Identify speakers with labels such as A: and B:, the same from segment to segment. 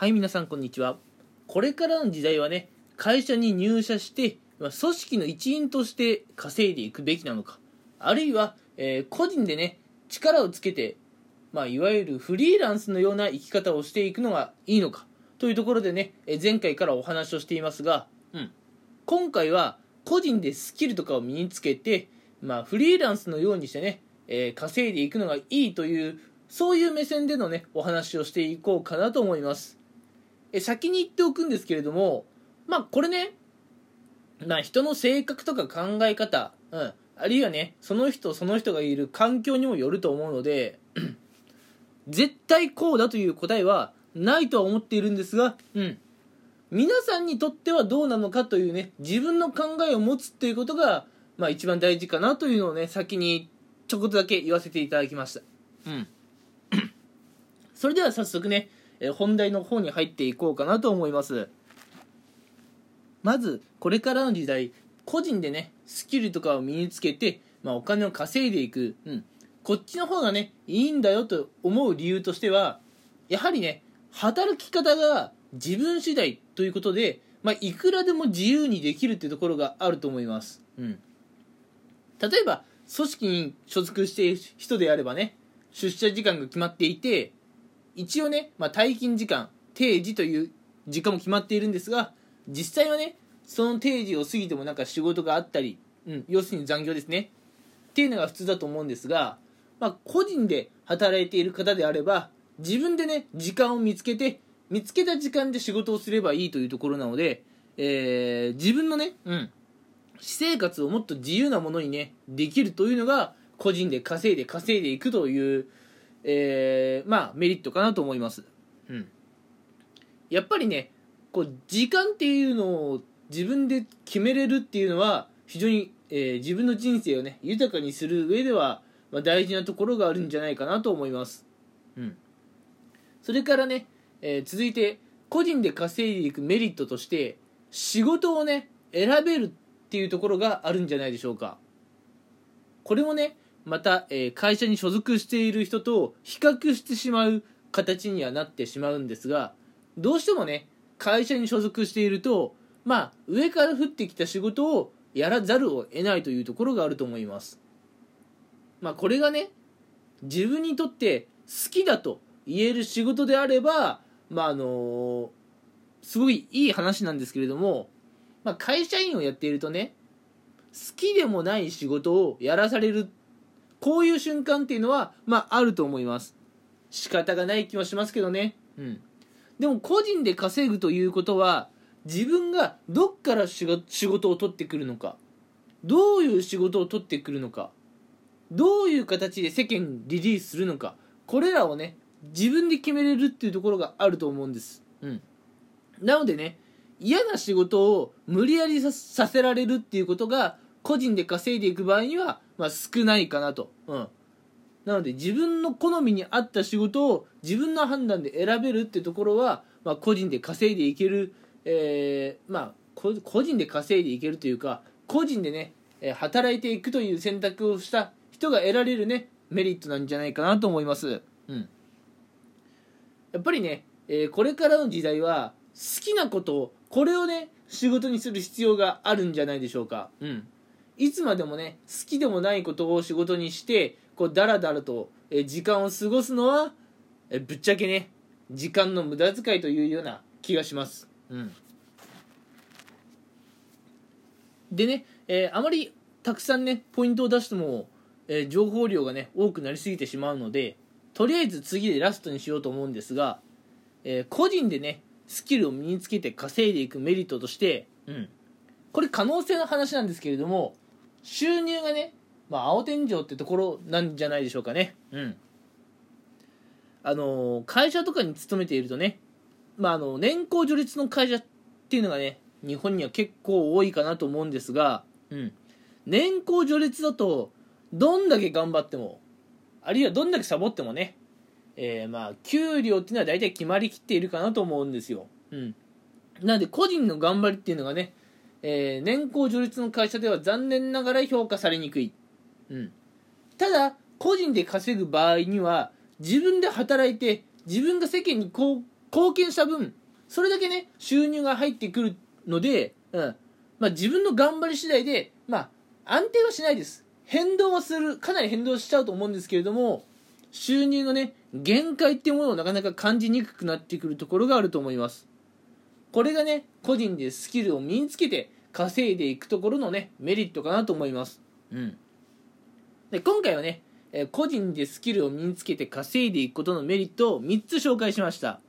A: はい、皆さん、こんにちは。これからの時代はね、会社に入社して、組織の一員として稼いでいくべきなのか、あるいは、えー個人でね、力をつけて、まあ、いわゆるフリーランスのような生き方をしていくのがいいのか、というところでね、え前回からお話をしていますが、うん。今回は、個人でスキルとかを身につけて、まあ、フリーランスのようにしてね、えー稼いでいくのがいいという、そういう目線でのね、お話をしていこうかなと思います。え先に言っておくんですけれども、まあ、これね、まあ、人の性格とか考え方、うん、あるいはね、その人その人がいる環境にもよると思うので、絶対こうだという答えはないとは思っているんですが、うん。皆さんにとってはどうなのかというね、自分の考えを持つっていうことが、まあ一番大事かなというのをね、先にちょこっとだけ言わせていただきました。うん。それでは早速ね、え本題の方に入っていこうかなと思います。まず、これからの時代、個人でね、スキルとかを身につけて、まあお金を稼いでいく。うん。こっちの方がね、いいんだよと思う理由としては、やはりね、働き方が自分次第ということで、まあ、いくらでも自由にできるっていうところがあると思います。うん。例えば、組織に所属している人であればね、出社時間が決まっていて、一応ね、まあ、退勤時間、定時という時間も決まっているんですが、実際はね、その定時を過ぎてもなんか仕事があったり、うん、要するに残業ですね。っていうのが普通だと思うんですが、まあ、個人で働いている方であれば、自分でね、時間を見つけて、見つけた時間で仕事をすればいいというところなので、えー自分のね、うん、私生活をもっと自由なものにね、できるというのが、個人で稼いで稼いでいくという、えーまあ、メリットかなと思います。うん。やっぱりね、こう、時間っていうのを自分で決めれるっていうのは、非常に、えー自分の人生をね、豊かにする上では、まあ、大事なところがあるんじゃないかなと思います。うん。それからね、えー続いて、個人で稼いでいくメリットとして、仕事をね、選べるっていうところがあるんじゃないでしょうか。これもね、また、えー会社に所属している人と比較してしまう形にはなってしまうんですが、どうしてもね、会社に所属していると、まあ、上から降ってきた仕事をやらざるを得ないというところがあると思います。まあ、これがね、自分にとって好きだと言える仕事であれば、まあ、あのすごいいい話なんですけれども、まあ、会社員をやっているとね、好きでもない仕事をやらされる、こういう瞬間っていうのは、まあ、あると思います。仕方がない気はしますけどね。うん。でも、個人で稼ぐということは、自分がどっから仕事を取ってくるのか、どういう仕事を取ってくるのか、どういう形で世間リリースするのか、これらをね、自分で決めれるっていうところがあると思うんです。うん。なのでね、嫌な仕事を無理やりさせられるっていうことが個人で稼いでいく場合には、まあ、少ないかなと、うん、なので自分の好みに合った仕事を自分の判断で選べるってところは、まあ、個人で稼いでいける、えーまあ個人で稼いでいけるというか個人でね働いていくという選択をした人が得られるねメリットなんじゃないかなと思います、うん、やっぱりね、えーこれからの時代は好きなことをこれをね仕事にする必要があるんじゃないでしょうか。うん。いつまでもね好きでもないことを仕事にしてこうダラダラと時間を過ごすのはぶっちゃけね時間の無駄遣いというような気がします。うん。でね、えーあまりたくさんねポイントを出しても、えー情報量がね多くなりすぎてしまうのでとりあえず次でラストにしようと思うんですが、えー個人でねスキルを身につけて稼いでいくメリットとして、うん、これ可能性の話なんですけれども収入がね、まあ、青天井ってところなんじゃないでしょうかね。うん。あの会社とかに勤めているとね、まあ、あの年功序列の会社っていうのがね日本には結構多いかなと思うんですが、うん、年功序列だとどんだけ頑張ってもあるいはどんだけサボってもねえーまあ給料っていうのは大体決まりきっているかなと思うんですよ、うん、なので個人の頑張りっていうのがね、えー年功序列の会社では残念ながら評価されにくい、うん、ただ個人で稼ぐ場合には自分で働いて自分が世間に貢献した分それだけね収入が入ってくるので、うん。まあ、自分の頑張り次第で、まあ、安定はしないです。変動はする。かなり変動しちゃうと思うんですけれども収入のね限界っていうものをなかなか感じにくくなってくるところがあると思います。これがね個人でスキルを身につけて稼いでいくところのねメリットかなと思います。うん。で今回はねえ個人でスキルを身につけて稼いでいくことのメリットを3つ紹介しました。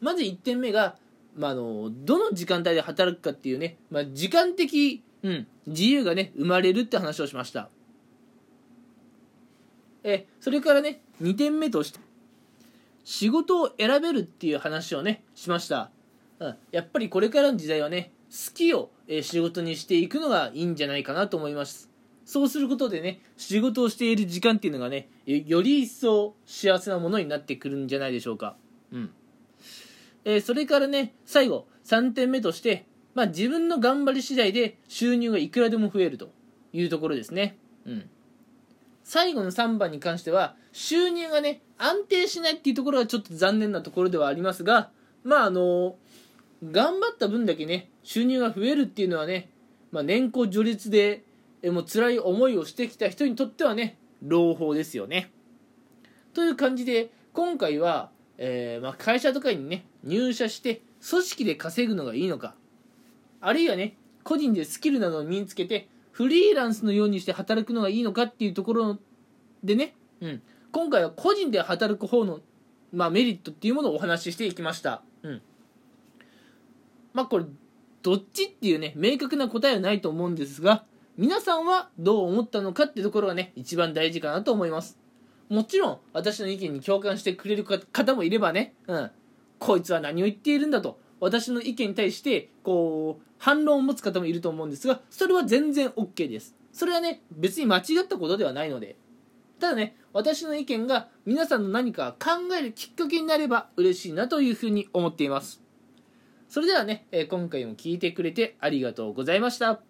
A: まず1点目が、まあ、あのどの時間帯で働くかっていうね、まあ、時間的、うん、自由がね生まれるって話をしました。えそれからね2点目として仕事を選べるっていう話をねしました、うん、やっぱりこれからの時代はね好きを、え仕事にしていくのがいいんじゃないかなと思います。そうすることでね仕事をしている時間っていうのがねより一層幸せなものになってくるんじゃないでしょうか。うん。えー、それからね最後3点目としてまあ自分の頑張り次第で収入がいくらでも増えるというところですね。うん。最後の3番に関しては収入がね安定しないっていうところがちょっと残念なところではありますがまああの頑張った分だけね収入が増えるっていうのはね、まあ、年功序列でえもう辛い思いをしてきた人にとってはね朗報ですよねという感じで今回は、えー、まあ、会社とかにね入社して組織で稼ぐのがいいのかあるいはね個人でスキルなどを身につけてフリーランスのようにして働くのがいいのかっていうところでね、うん、今回は個人で働く方の、まあ、メリットっていうものをお話ししていきました。うん。まあこれ、どっちっていうね、明確な答えはないと思うんですが、皆さんはどう思ったのかってところがね、一番大事かなと思います。もちろん、私の意見に共感してくれる方もいればね、うん、こいつは何を言っているんだと、私の意見に対して、こう、反論を持つ方もいると思うんですが、それは全然 OK です。それはね、別に間違ったことではないので。ただね、私の意見が皆さんの何か考えるきっかけになれば嬉しいなというふうに思っています。それではね、今回も聴いてくれてありがとうございました。